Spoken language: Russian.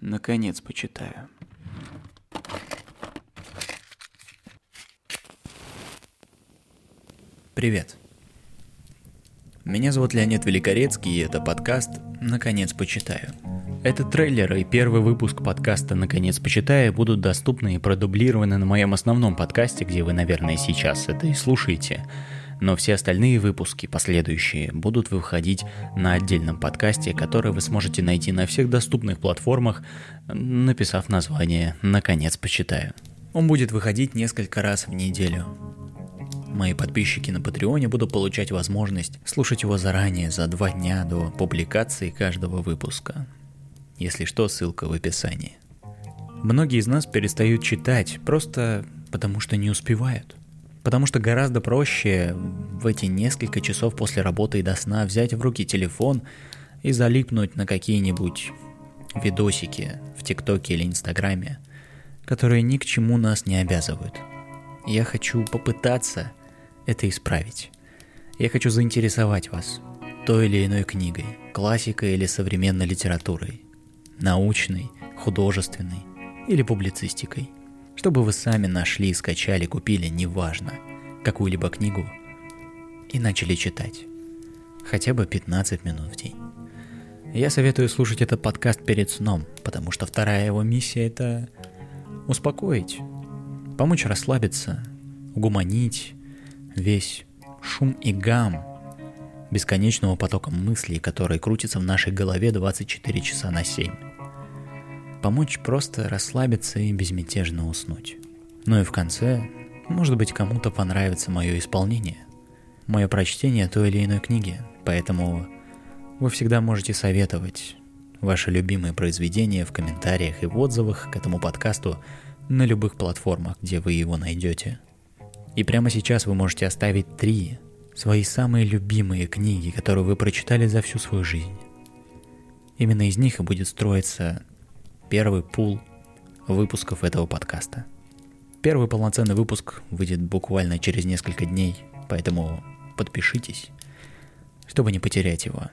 наконец почитаю. Привет. Меня зовут Леонид Великорецкий, и это подкаст «Наконец почитаю». Этот трейлер и первый выпуск подкаста «Наконец почитаю» будут доступны и продублированы на моем основном подкасте, где вы, наверное, сейчас это и слушаете. Но все остальные выпуски, последующие, будут выходить на отдельном подкасте, который вы сможете найти на всех доступных платформах, написав название «Наконец почитаю». Он будет выходить несколько раз в неделю. Мои подписчики на Патреоне будут получать возможность слушать его заранее, за два дня до публикации каждого выпуска. Если что, ссылка в описании. Многие из нас перестают читать просто потому, что не успевают. Потому что гораздо проще в эти несколько часов после работы и до сна взять в руки телефон и залипнуть на какие-нибудь видосики в ТикТоке или Инстаграме, которые ни к чему нас не обязывают. Я хочу попытаться это исправить. Я хочу заинтересовать вас той или иной книгой, классикой или современной литературой, научной, художественной или публицистикой, чтобы вы сами нашли, скачали, купили, неважно, какую-либо книгу и начали читать. Хотя бы 15 минут в день. Я советую слушать этот подкаст перед сном, потому что вторая его миссия это успокоить, помочь расслабиться, угуманить весь шум и гам бесконечного потока мыслей, который крутится в нашей голове 24 часа на 7 помочь просто расслабиться и безмятежно уснуть. Ну и в конце, может быть, кому-то понравится мое исполнение, мое прочтение той или иной книги, поэтому вы всегда можете советовать ваши любимые произведения в комментариях и в отзывах к этому подкасту на любых платформах, где вы его найдете. И прямо сейчас вы можете оставить три свои самые любимые книги, которые вы прочитали за всю свою жизнь. Именно из них и будет строиться первый пул выпусков этого подкаста. Первый полноценный выпуск выйдет буквально через несколько дней, поэтому подпишитесь, чтобы не потерять его.